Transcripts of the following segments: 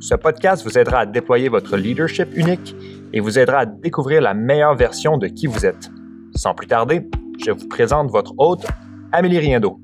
ce podcast vous aidera à déployer votre leadership unique et vous aidera à découvrir la meilleure version de qui vous êtes. Sans plus tarder, je vous présente votre hôte, Amélie Riendo.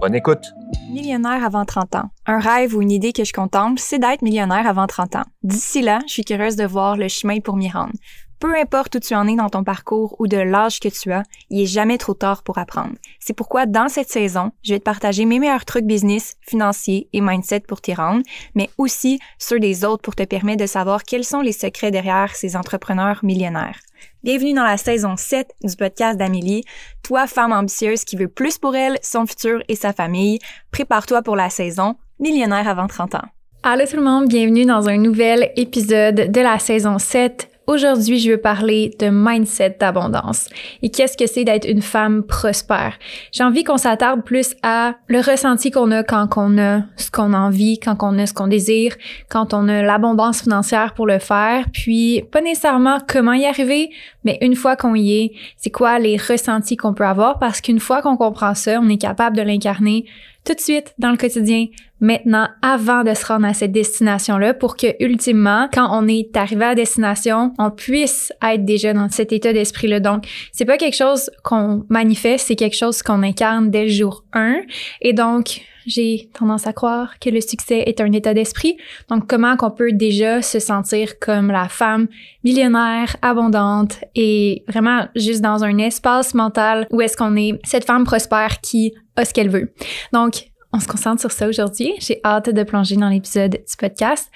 Bonne écoute. Millionnaire avant 30 ans. Un rêve ou une idée que je contemple, c'est d'être millionnaire avant 30 ans. D'ici là, je suis curieuse de voir le chemin pour m'y rendre. Peu importe où tu en es dans ton parcours ou de l'âge que tu as, il est jamais trop tard pour apprendre. C'est pourquoi dans cette saison, je vais te partager mes meilleurs trucs business, financiers et mindset pour t'y rendre, mais aussi ceux des autres pour te permettre de savoir quels sont les secrets derrière ces entrepreneurs millionnaires. Bienvenue dans la saison 7 du podcast d'Amélie. Toi, femme ambitieuse qui veut plus pour elle, son futur et sa famille, prépare-toi pour la saison Millionnaire avant 30 ans. Allô tout le monde, bienvenue dans un nouvel épisode de la saison 7 Aujourd'hui, je veux parler de mindset d'abondance et qu'est-ce que c'est d'être une femme prospère? J'ai envie qu'on s'attarde plus à le ressenti qu'on a quand on a ce qu'on a envie, quand on a ce qu'on désire, quand on a l'abondance financière pour le faire, puis pas nécessairement comment y arriver, mais une fois qu'on y est, c'est quoi les ressentis qu'on peut avoir? Parce qu'une fois qu'on comprend ça, on est capable de l'incarner tout de suite dans le quotidien, maintenant, avant de se rendre à cette destination-là, pour que, ultimement, quand on est arrivé à destination, on puisse être déjà dans cet état d'esprit-là. Donc, c'est pas quelque chose qu'on manifeste, c'est quelque chose qu'on incarne dès le jour 1. Et donc, j'ai tendance à croire que le succès est un état d'esprit. Donc, comment qu'on peut déjà se sentir comme la femme millionnaire, abondante et vraiment juste dans un espace mental où est-ce qu'on est cette femme prospère qui a ce qu'elle veut. Donc, on se concentre sur ça aujourd'hui. J'ai hâte de plonger dans l'épisode du podcast.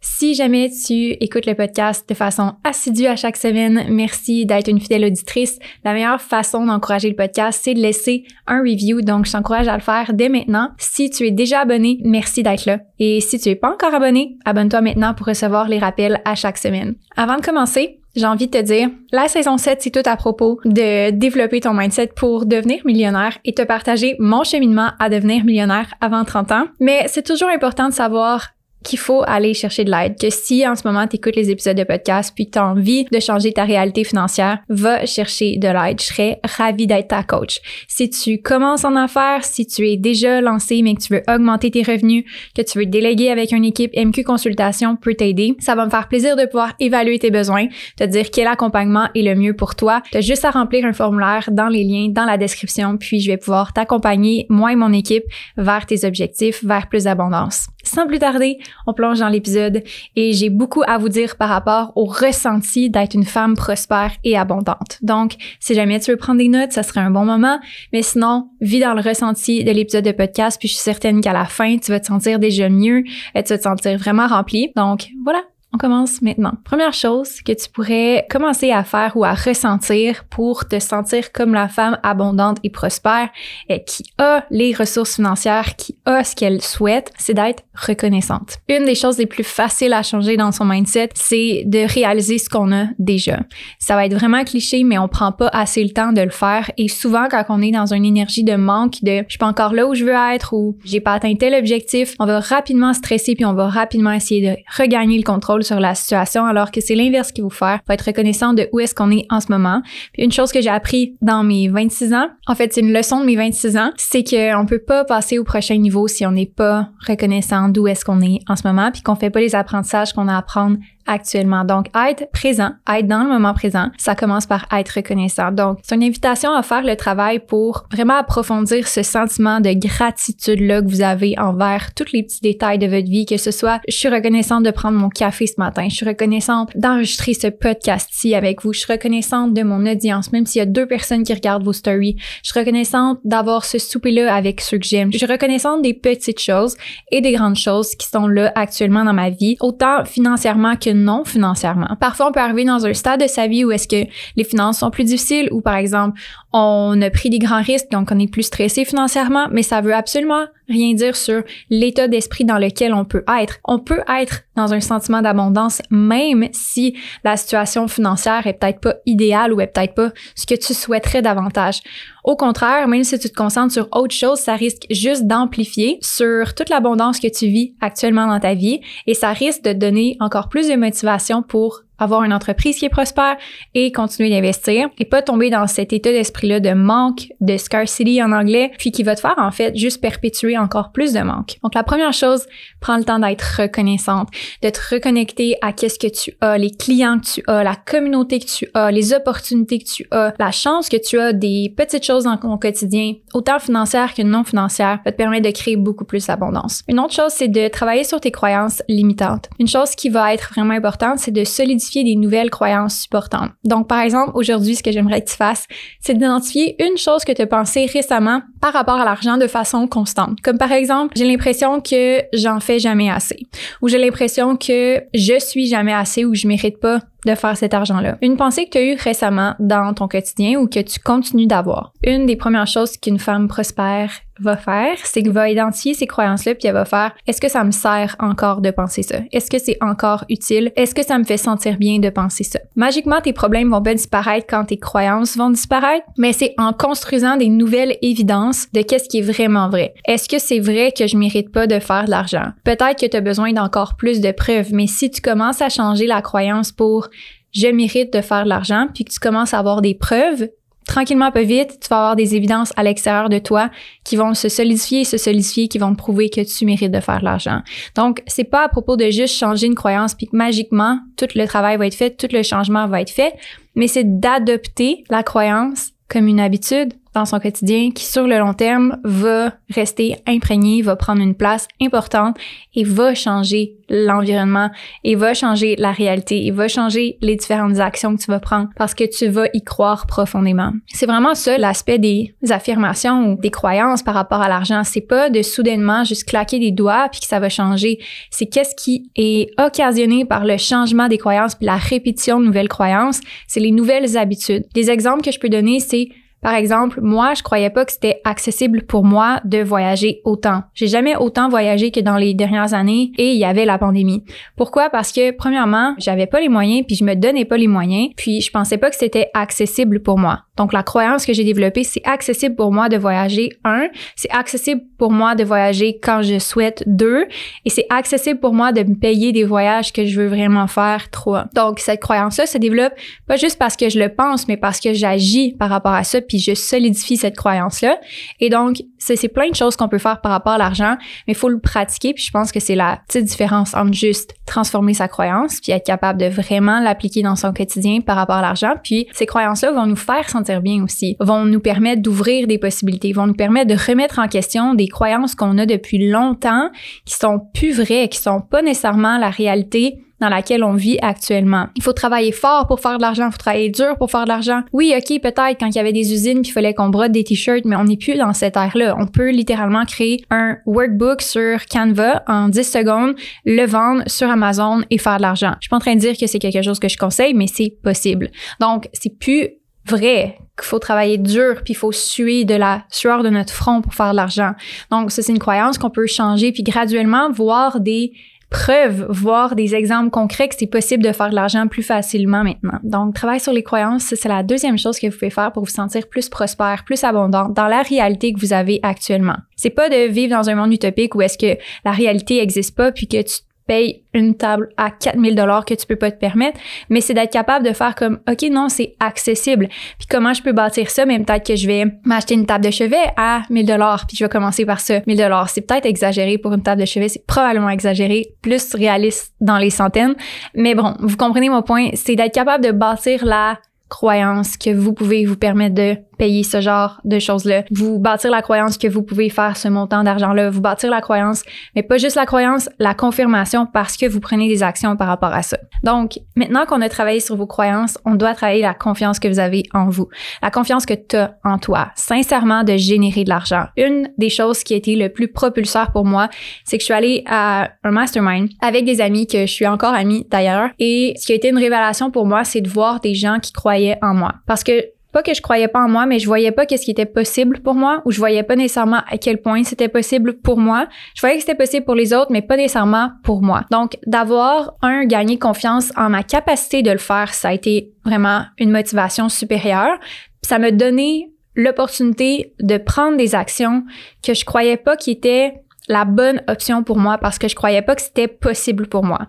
Si jamais tu écoutes le podcast de façon assidue à chaque semaine, merci d'être une fidèle auditrice. La meilleure façon d'encourager le podcast, c'est de laisser un review. Donc, je t'encourage à le faire dès maintenant. Si tu es déjà abonné, merci d'être là. Et si tu es pas encore abonné, abonne-toi maintenant pour recevoir les rappels à chaque semaine. Avant de commencer, j'ai envie de te dire, la saison 7, c'est tout à propos de développer ton mindset pour devenir millionnaire et te partager mon cheminement à devenir millionnaire avant 30 ans. Mais c'est toujours important de savoir qu'il faut aller chercher de l'aide. Que si en ce moment tu écoutes les épisodes de podcast puis tu as envie de changer ta réalité financière, va chercher de l'aide. Je serais ravie d'être ta coach. Si tu commences en affaires, si tu es déjà lancé mais que tu veux augmenter tes revenus, que tu veux déléguer avec une équipe MQ Consultation peut t'aider. Ça va me faire plaisir de pouvoir évaluer tes besoins, te dire quel accompagnement est le mieux pour toi. Tu as juste à remplir un formulaire dans les liens dans la description puis je vais pouvoir t'accompagner moi et mon équipe vers tes objectifs, vers plus d'abondance. Sans plus tarder, on plonge dans l'épisode et j'ai beaucoup à vous dire par rapport au ressenti d'être une femme prospère et abondante. Donc, si jamais tu veux prendre des notes, ça serait un bon moment. Mais sinon, vis dans le ressenti de l'épisode de podcast, puis je suis certaine qu'à la fin, tu vas te sentir déjà mieux, et tu vas te sentir vraiment rempli. Donc, voilà, on commence maintenant. Première chose que tu pourrais commencer à faire ou à ressentir pour te sentir comme la femme abondante et prospère et qui a les ressources financières, qui a ce qu'elle souhaite, c'est d'être reconnaissante. Une des choses les plus faciles à changer dans son mindset, c'est de réaliser ce qu'on a déjà. Ça va être vraiment cliché, mais on prend pas assez le temps de le faire et souvent quand on est dans une énergie de manque, de je suis pas encore là où je veux être ou j'ai pas atteint tel objectif, on va rapidement stresser puis on va rapidement essayer de regagner le contrôle sur la situation, alors que c'est l'inverse qu'il faut faire. Faut être reconnaissant de où est-ce qu'on est en ce moment. Une chose que j'ai appris dans mes 26 ans, en fait, c'est une leçon de mes 26 ans, c'est qu'on peut pas passer au prochain niveau si on n'est pas reconnaissant d'où est-ce qu'on est en ce moment, puis qu'on fait pas les apprentissages qu'on a à apprendre actuellement. Donc, être présent, être dans le moment présent, ça commence par être reconnaissant. Donc, c'est une invitation à faire le travail pour vraiment approfondir ce sentiment de gratitude-là que vous avez envers tous les petits détails de votre vie, que ce soit, je suis reconnaissante de prendre mon café ce matin, je suis reconnaissante d'enregistrer ce podcast-ci avec vous, je suis reconnaissante de mon audience, même s'il y a deux personnes qui regardent vos stories, je suis reconnaissante d'avoir ce souper-là avec ceux que j'aime, je suis reconnaissante des petites choses et des grandes choses qui sont là actuellement dans ma vie, autant financièrement que non financièrement. Parfois, on peut arriver dans un stade de sa vie où est-ce que les finances sont plus difficiles ou par exemple, on a pris des grands risques, donc on est plus stressé financièrement, mais ça veut absolument rien dire sur l'état d'esprit dans lequel on peut être. On peut être dans un sentiment d'abondance même si la situation financière est peut-être pas idéale ou est peut-être pas ce que tu souhaiterais davantage. Au contraire, même si tu te concentres sur autre chose, ça risque juste d'amplifier sur toute l'abondance que tu vis actuellement dans ta vie et ça risque de donner encore plus de motivation pour avoir une entreprise qui est prospère et continuer d'investir et pas tomber dans cet état d'esprit-là de manque, de scarcity en anglais, puis qui va te faire en fait juste perpétuer encore plus de manque. Donc la première chose, prends le temps d'être reconnaissante, de te reconnecter à qu'est-ce que tu as, les clients que tu as, la communauté que tu as, les opportunités que tu as, la chance que tu as des petites choses dans ton quotidien, autant financières que non financières, va te permettre de créer beaucoup plus d'abondance. Une autre chose, c'est de travailler sur tes croyances limitantes. Une chose qui va être vraiment importante, c'est de solidifier des nouvelles croyances supportantes. Donc, par exemple, aujourd'hui, ce que j'aimerais que tu fasses, c'est d'identifier une chose que tu as pensé récemment par rapport à l'argent de façon constante. Comme par exemple, j'ai l'impression que j'en fais jamais assez, ou j'ai l'impression que je suis jamais assez ou je mérite pas de faire cet argent-là. Une pensée que tu as eue récemment dans ton quotidien ou que tu continues d'avoir. Une des premières choses qu'une femme prospère va faire, c'est qu'elle va identifier ces croyances-là, puis elle va faire est-ce que ça me sert encore de penser ça? Est-ce que c'est encore utile? Est-ce que ça me fait sentir bien de penser ça? Magiquement, tes problèmes vont pas disparaître quand tes croyances vont disparaître, mais c'est en construisant des nouvelles évidences de qu'est-ce qui est vraiment vrai. Est-ce que c'est vrai que je mérite pas de faire de l'argent? Peut-être que tu as besoin d'encore plus de preuves, mais si tu commences à changer la croyance pour je mérite de faire de l'argent, puis que tu commences à avoir des preuves, tranquillement, pas vite, tu vas avoir des évidences à l'extérieur de toi qui vont se solidifier et se solidifier, qui vont te prouver que tu mérites de faire de l'argent. Donc, c'est pas à propos de juste changer une croyance puis que magiquement, tout le travail va être fait, tout le changement va être fait, mais c'est d'adopter la croyance comme une habitude dans son quotidien qui, sur le long terme, va rester imprégné, va prendre une place importante et va changer l'environnement et va changer la réalité et va changer les différentes actions que tu vas prendre parce que tu vas y croire profondément. C'est vraiment ça l'aspect des affirmations ou des croyances par rapport à l'argent. C'est pas de soudainement juste claquer des doigts puis que ça va changer. C'est qu'est-ce qui est occasionné par le changement des croyances puis la répétition de nouvelles croyances. C'est les nouvelles habitudes. Des exemples que je peux donner, c'est par exemple, moi, je croyais pas que c'était accessible pour moi de voyager autant. J'ai jamais autant voyagé que dans les dernières années et il y avait la pandémie. Pourquoi? Parce que, premièrement, j'avais pas les moyens puis je me donnais pas les moyens puis je pensais pas que c'était accessible pour moi. Donc, la croyance que j'ai développée, c'est accessible pour moi de voyager, un, c'est accessible pour moi de voyager quand je souhaite, deux, et c'est accessible pour moi de me payer des voyages que je veux vraiment faire, trois. Donc, cette croyance-là se développe pas juste parce que je le pense, mais parce que j'agis par rapport à ça, puis je solidifie cette croyance-là. Et donc, c'est plein de choses qu'on peut faire par rapport à l'argent, mais il faut le pratiquer, puis je pense que c'est la petite différence entre juste transformer sa croyance, puis être capable de vraiment l'appliquer dans son quotidien par rapport à l'argent, puis ces croyances-là vont nous faire sentir bien aussi, vont nous permettre d'ouvrir des possibilités, vont nous permettre de remettre en question des croyances qu'on a depuis longtemps, qui sont plus vraies, qui sont pas nécessairement la réalité dans laquelle on vit actuellement. Il faut travailler fort pour faire de l'argent, il faut travailler dur pour faire de l'argent. Oui, OK, peut-être quand il y avait des usines puis il fallait qu'on brode des t-shirts, mais on n'est plus dans cette ère-là. On peut littéralement créer un workbook sur Canva en 10 secondes, le vendre sur Amazon et faire de l'argent. Je suis pas en train de dire que c'est quelque chose que je conseille, mais c'est possible. Donc, c'est plus vrai qu'il faut travailler dur puis il faut suer de la sueur de notre front pour faire de l'argent. Donc ça c'est une croyance qu'on peut changer puis graduellement voir des preuves, voir des exemples concrets que c'est possible de faire de l'argent plus facilement maintenant. Donc, travailler sur les croyances, c'est la deuxième chose que vous pouvez faire pour vous sentir plus prospère, plus abondant dans la réalité que vous avez actuellement. C'est pas de vivre dans un monde utopique où est-ce que la réalité existe pas puis que tu paye une table à 4000 dollars que tu peux pas te permettre, mais c'est d'être capable de faire comme OK non, c'est accessible. Puis comment je peux bâtir ça? Mais peut-être que je vais m'acheter une table de chevet à 1000 dollars puis je vais commencer par ça. 1000 dollars, c'est peut-être exagéré pour une table de chevet, c'est probablement exagéré, plus réaliste dans les centaines, mais bon, vous comprenez mon point, c'est d'être capable de bâtir la croyance que vous pouvez vous permettre de payer ce genre de choses-là. Vous bâtir la croyance que vous pouvez faire ce montant d'argent-là, vous bâtir la croyance, mais pas juste la croyance, la confirmation parce que vous prenez des actions par rapport à ça. Donc, maintenant qu'on a travaillé sur vos croyances, on doit travailler la confiance que vous avez en vous, la confiance que tu as en toi, sincèrement de générer de l'argent. Une des choses qui a été le plus propulseur pour moi, c'est que je suis allée à un mastermind avec des amis que je suis encore amie d'ailleurs et ce qui a été une révélation pour moi, c'est de voir des gens qui croyaient en moi parce que pas que je croyais pas en moi, mais je voyais pas qu'est-ce qui était possible pour moi ou je voyais pas nécessairement à quel point c'était possible pour moi. Je voyais que c'était possible pour les autres, mais pas nécessairement pour moi. Donc, d'avoir un gagné confiance en ma capacité de le faire, ça a été vraiment une motivation supérieure. Ça m'a donné l'opportunité de prendre des actions que je croyais pas qui étaient la bonne option pour moi parce que je croyais pas que c'était possible pour moi.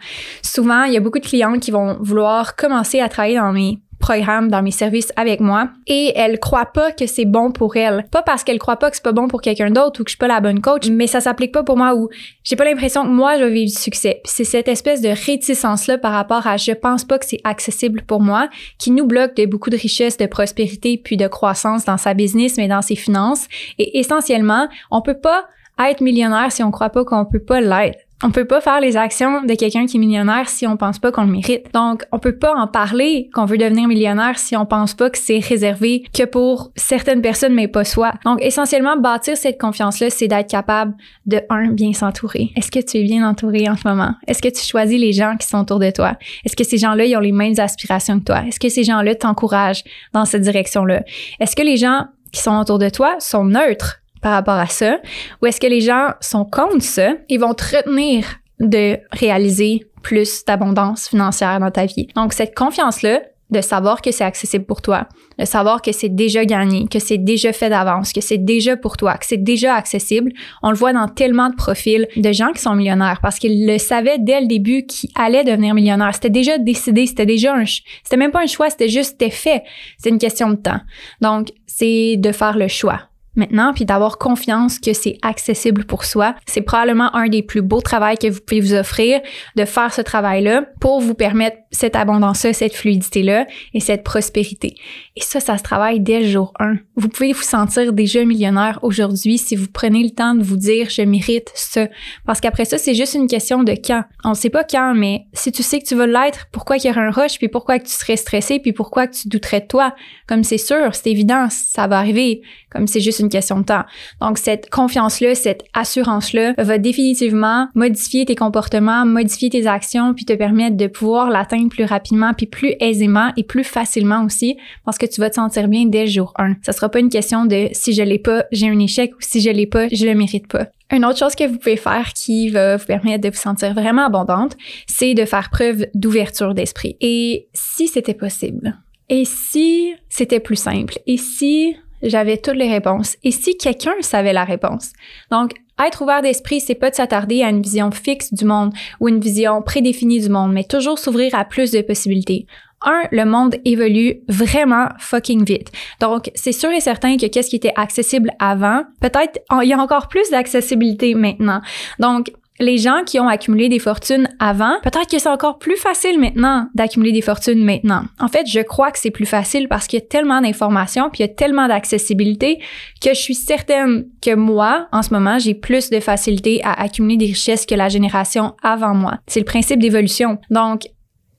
Souvent, il y a beaucoup de clients qui vont vouloir commencer à travailler dans mes dans mes services avec moi et elles croient pas que c'est bon pour elles. Pas parce qu'elles croient pas que c'est pas bon pour quelqu'un d'autre ou que je suis pas la bonne coach, mais ça s'applique pas pour moi ou j'ai pas l'impression que moi je vais vivre du succès. C'est cette espèce de réticence là par rapport à je pense pas que c'est accessible pour moi qui nous bloque de beaucoup de richesse, de prospérité puis de croissance dans sa business mais dans ses finances et essentiellement, on peut pas être millionnaire si on croit pas qu'on peut pas l'être. On peut pas faire les actions de quelqu'un qui est millionnaire si on pense pas qu'on le mérite. Donc, on peut pas en parler qu'on veut devenir millionnaire si on pense pas que c'est réservé que pour certaines personnes, mais pas soi. Donc, essentiellement, bâtir cette confiance-là, c'est d'être capable de, un, bien s'entourer. Est-ce que tu es bien entouré en ce moment? Est-ce que tu choisis les gens qui sont autour de toi? Est-ce que ces gens-là, ils ont les mêmes aspirations que toi? Est-ce que ces gens-là t'encouragent dans cette direction-là? Est-ce que les gens qui sont autour de toi sont neutres? Par rapport à ça? Ou est-ce que les gens sont contre ça et vont te retenir de réaliser plus d'abondance financière dans ta vie? Donc, cette confiance-là, de savoir que c'est accessible pour toi, de savoir que c'est déjà gagné, que c'est déjà fait d'avance, que c'est déjà pour toi, que c'est déjà accessible. On le voit dans tellement de profils de gens qui sont millionnaires parce qu'ils le savaient dès le début qu'ils allaient devenir millionnaires. C'était déjà décidé, c'était déjà un, c'était même pas un choix, c'était juste, fait. C'est une question de temps. Donc, c'est de faire le choix maintenant, puis d'avoir confiance que c'est accessible pour soi. C'est probablement un des plus beaux travaux que vous pouvez vous offrir, de faire ce travail-là pour vous permettre cette abondance-là, cette fluidité-là et cette prospérité. Et ça, ça se travaille dès le jour 1. Vous pouvez vous sentir déjà millionnaire aujourd'hui si vous prenez le temps de vous dire je mérite ça. Parce qu'après ça, c'est juste une question de quand. On ne sait pas quand, mais si tu sais que tu veux l'être, pourquoi qu'il y aurait un rush, puis pourquoi que tu serais stressé, puis pourquoi que tu douterais de toi? Comme c'est sûr, c'est évident, ça va arriver. Comme c'est juste une question de temps. Donc, cette confiance-là, cette assurance-là va définitivement modifier tes comportements, modifier tes actions, puis te permettre de pouvoir l'atteindre plus rapidement, puis plus aisément et plus facilement aussi, parce que tu vas te sentir bien dès le jour 1. Ça sera pas une question de si je l'ai pas, j'ai un échec, ou si je l'ai pas, je le mérite pas. Une autre chose que vous pouvez faire qui va vous permettre de vous sentir vraiment abondante, c'est de faire preuve d'ouverture d'esprit. Et si c'était possible? Et si c'était plus simple? Et si j'avais toutes les réponses. Et si quelqu'un savait la réponse? Donc, être ouvert d'esprit, c'est pas de s'attarder à une vision fixe du monde ou une vision prédéfinie du monde, mais toujours s'ouvrir à plus de possibilités. Un, le monde évolue vraiment fucking vite. Donc, c'est sûr et certain que qu'est-ce qui était accessible avant, peut-être il y a encore plus d'accessibilité maintenant. Donc, les gens qui ont accumulé des fortunes avant, peut-être que c'est encore plus facile maintenant d'accumuler des fortunes maintenant. En fait, je crois que c'est plus facile parce qu'il y a tellement d'informations puis il y a tellement d'accessibilité que je suis certaine que moi, en ce moment, j'ai plus de facilité à accumuler des richesses que la génération avant moi. C'est le principe d'évolution. Donc,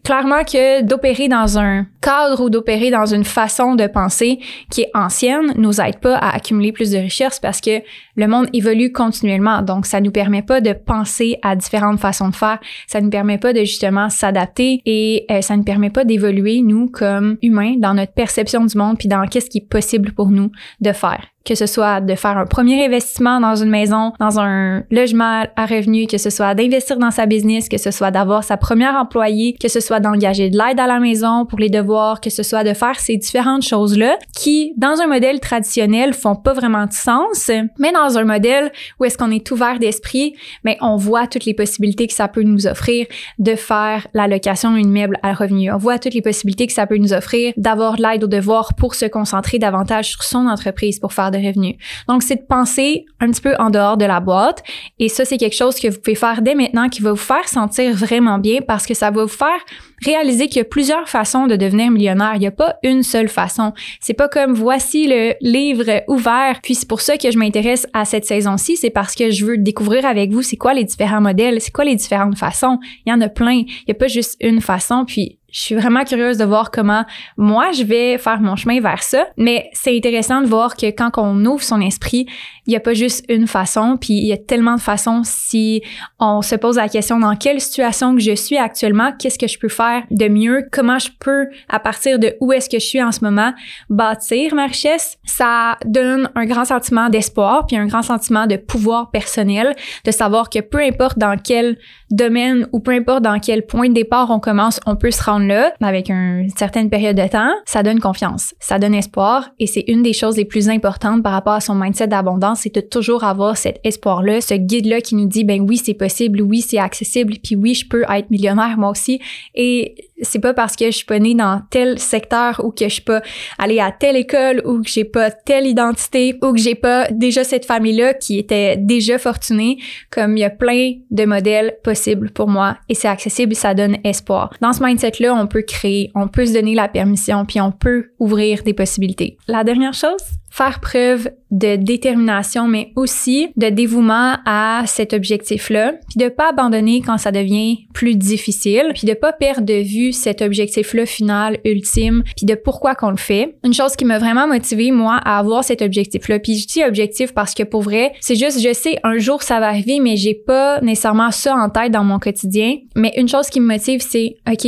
clairement que d'opérer dans un cadre ou d'opérer dans une façon de penser qui est ancienne nous aide pas à accumuler plus de richesses parce que le monde évolue continuellement. Donc, ça nous permet pas de penser à différentes façons de faire. Ça nous permet pas de justement s'adapter et euh, ça nous permet pas d'évoluer, nous, comme humains, dans notre perception du monde puis dans qu'est-ce qui est possible pour nous de faire que ce soit de faire un premier investissement dans une maison, dans un logement à revenu, que ce soit d'investir dans sa business, que ce soit d'avoir sa première employée, que ce soit d'engager de l'aide à la maison pour les devoirs, que ce soit de faire ces différentes choses-là qui, dans un modèle traditionnel, font pas vraiment de sens, mais dans un modèle où est-ce qu'on est ouvert d'esprit, mais on voit toutes les possibilités que ça peut nous offrir de faire la location d'une meuble à revenu. On voit toutes les possibilités que ça peut nous offrir d'avoir de l'aide aux devoirs pour se concentrer davantage sur son entreprise, pour faire de revenus. Donc, c'est de penser un petit peu en dehors de la boîte. Et ça, c'est quelque chose que vous pouvez faire dès maintenant qui va vous faire sentir vraiment bien parce que ça va vous faire réaliser qu'il y a plusieurs façons de devenir millionnaire. Il n'y a pas une seule façon. C'est pas comme voici le livre ouvert. Puis c'est pour ça que je m'intéresse à cette saison-ci. C'est parce que je veux découvrir avec vous c'est quoi les différents modèles, c'est quoi les différentes façons. Il y en a plein. Il n'y a pas juste une façon. Puis je suis vraiment curieuse de voir comment moi je vais faire mon chemin vers ça. Mais c'est intéressant de voir que quand on ouvre son esprit, il n'y a pas juste une façon, puis il y a tellement de façons si on se pose la question dans quelle situation que je suis actuellement, qu'est-ce que je peux faire de mieux, comment je peux, à partir de où est-ce que je suis en ce moment, bâtir ma richesse? Ça donne un grand sentiment d'espoir, puis un grand sentiment de pouvoir personnel, de savoir que peu importe dans quel domaine ou peu importe dans quel point de départ on commence, on peut se rendre là avec une certaine période de temps. Ça donne confiance, ça donne espoir et c'est une des choses les plus importantes par rapport à son mindset d'abondance, c'est de toujours avoir cet espoir-là, ce guide-là qui nous dit, ben oui, c'est possible, oui, c'est accessible, puis oui, je peux être millionnaire moi aussi. Et c'est pas parce que je suis pas née dans tel secteur ou que je suis pas allée à telle école ou que j'ai pas telle identité ou que j'ai pas déjà cette famille-là qui était déjà fortunée, comme il y a plein de modèles possibles pour moi et c'est accessible, ça donne espoir. Dans ce mindset-là, on peut créer, on peut se donner la permission puis on peut ouvrir des possibilités. La dernière chose, faire preuve de détermination, mais aussi de dévouement à cet objectif-là, puis de pas abandonner quand ça devient plus difficile, puis de pas perdre de vue cet objectif-là final, ultime, puis de pourquoi qu'on le fait. Une chose qui m'a vraiment motivée, moi, à avoir cet objectif-là, puis je dis objectif parce que pour vrai, c'est juste, je sais, un jour ça va arriver, mais j'ai pas nécessairement ça en tête dans mon quotidien. Mais une chose qui me motive, c'est, OK,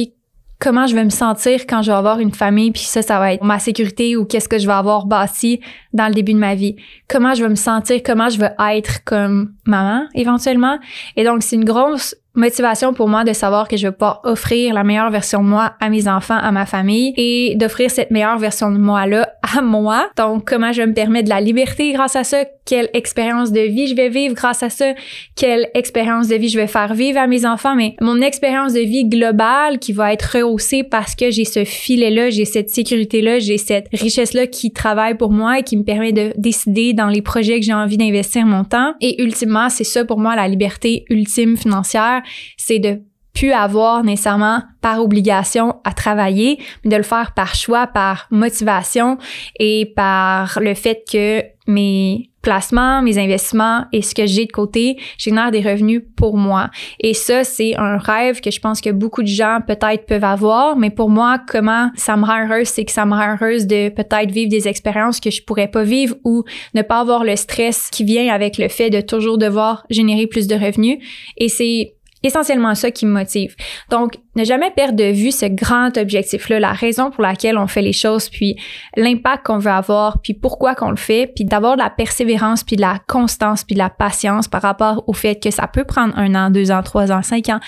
comment je vais me sentir quand je vais avoir une famille, puis ça, ça va être ma sécurité ou qu'est-ce que je vais avoir bâti dans le début de ma vie. Comment je vais me sentir, comment je vais être comme maman éventuellement. Et donc, c'est une grosse motivation pour moi de savoir que je vais pouvoir offrir la meilleure version de moi à mes enfants, à ma famille et d'offrir cette meilleure version de moi-là à moi. Donc, comment je me permets de la liberté grâce à ça? Quelle expérience de vie je vais vivre grâce à ça? Quelle expérience de vie je vais faire vivre à mes enfants? Mais mon expérience de vie globale qui va être rehaussée parce que j'ai ce filet-là, j'ai cette sécurité-là, j'ai cette richesse-là qui travaille pour moi et qui me permet de décider dans les projets que j'ai envie d'investir mon temps. Et ultimement, c'est ça pour moi la liberté ultime financière c'est de plus avoir nécessairement par obligation à travailler, mais de le faire par choix, par motivation et par le fait que mes placements, mes investissements et ce que j'ai de côté génèrent des revenus pour moi. Et ça, c'est un rêve que je pense que beaucoup de gens peut-être peuvent avoir, mais pour moi, comment ça me rend heureuse, c'est que ça me rend heureuse de peut-être vivre des expériences que je pourrais pas vivre ou ne pas avoir le stress qui vient avec le fait de toujours devoir générer plus de revenus. Et c'est essentiellement ça qui me motive. Donc, ne jamais perdre de vue ce grand objectif-là, la raison pour laquelle on fait les choses, puis l'impact qu'on veut avoir, puis pourquoi qu'on le fait, puis d'avoir de la persévérance, puis de la constance, puis de la patience par rapport au fait que ça peut prendre un an, deux ans, trois ans, cinq ans.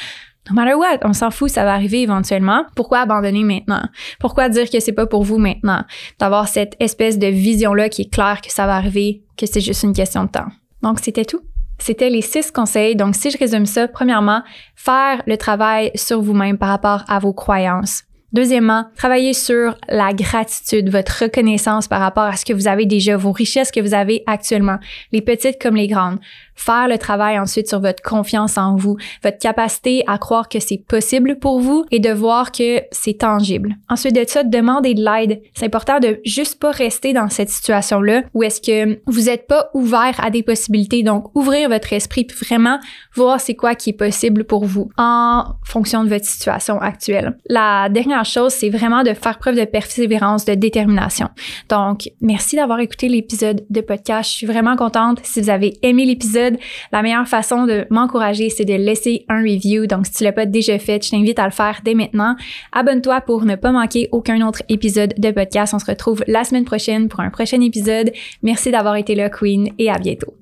No matter what, on s'en fout, ça va arriver éventuellement. Pourquoi abandonner maintenant? Pourquoi dire que c'est pas pour vous maintenant? D'avoir cette espèce de vision-là qui est claire que ça va arriver, que c'est juste une question de temps. Donc, c'était tout. C'était les six conseils. Donc, si je résume ça, premièrement, faire le travail sur vous-même par rapport à vos croyances. Deuxièmement, travailler sur la gratitude, votre reconnaissance par rapport à ce que vous avez déjà, vos richesses que vous avez actuellement, les petites comme les grandes faire le travail ensuite sur votre confiance en vous, votre capacité à croire que c'est possible pour vous et de voir que c'est tangible. Ensuite de ça, demander de l'aide. C'est important de juste pas rester dans cette situation-là où est-ce que vous n'êtes pas ouvert à des possibilités. Donc, ouvrir votre esprit puis vraiment voir c'est quoi qui est possible pour vous en fonction de votre situation actuelle. La dernière chose, c'est vraiment de faire preuve de persévérance, de détermination. Donc, merci d'avoir écouté l'épisode de podcast. Je suis vraiment contente. Si vous avez aimé l'épisode, la meilleure façon de m'encourager, c'est de laisser un review. Donc, si tu l'as pas déjà fait, je t'invite à le faire dès maintenant. Abonne-toi pour ne pas manquer aucun autre épisode de podcast. On se retrouve la semaine prochaine pour un prochain épisode. Merci d'avoir été là, Queen, et à bientôt.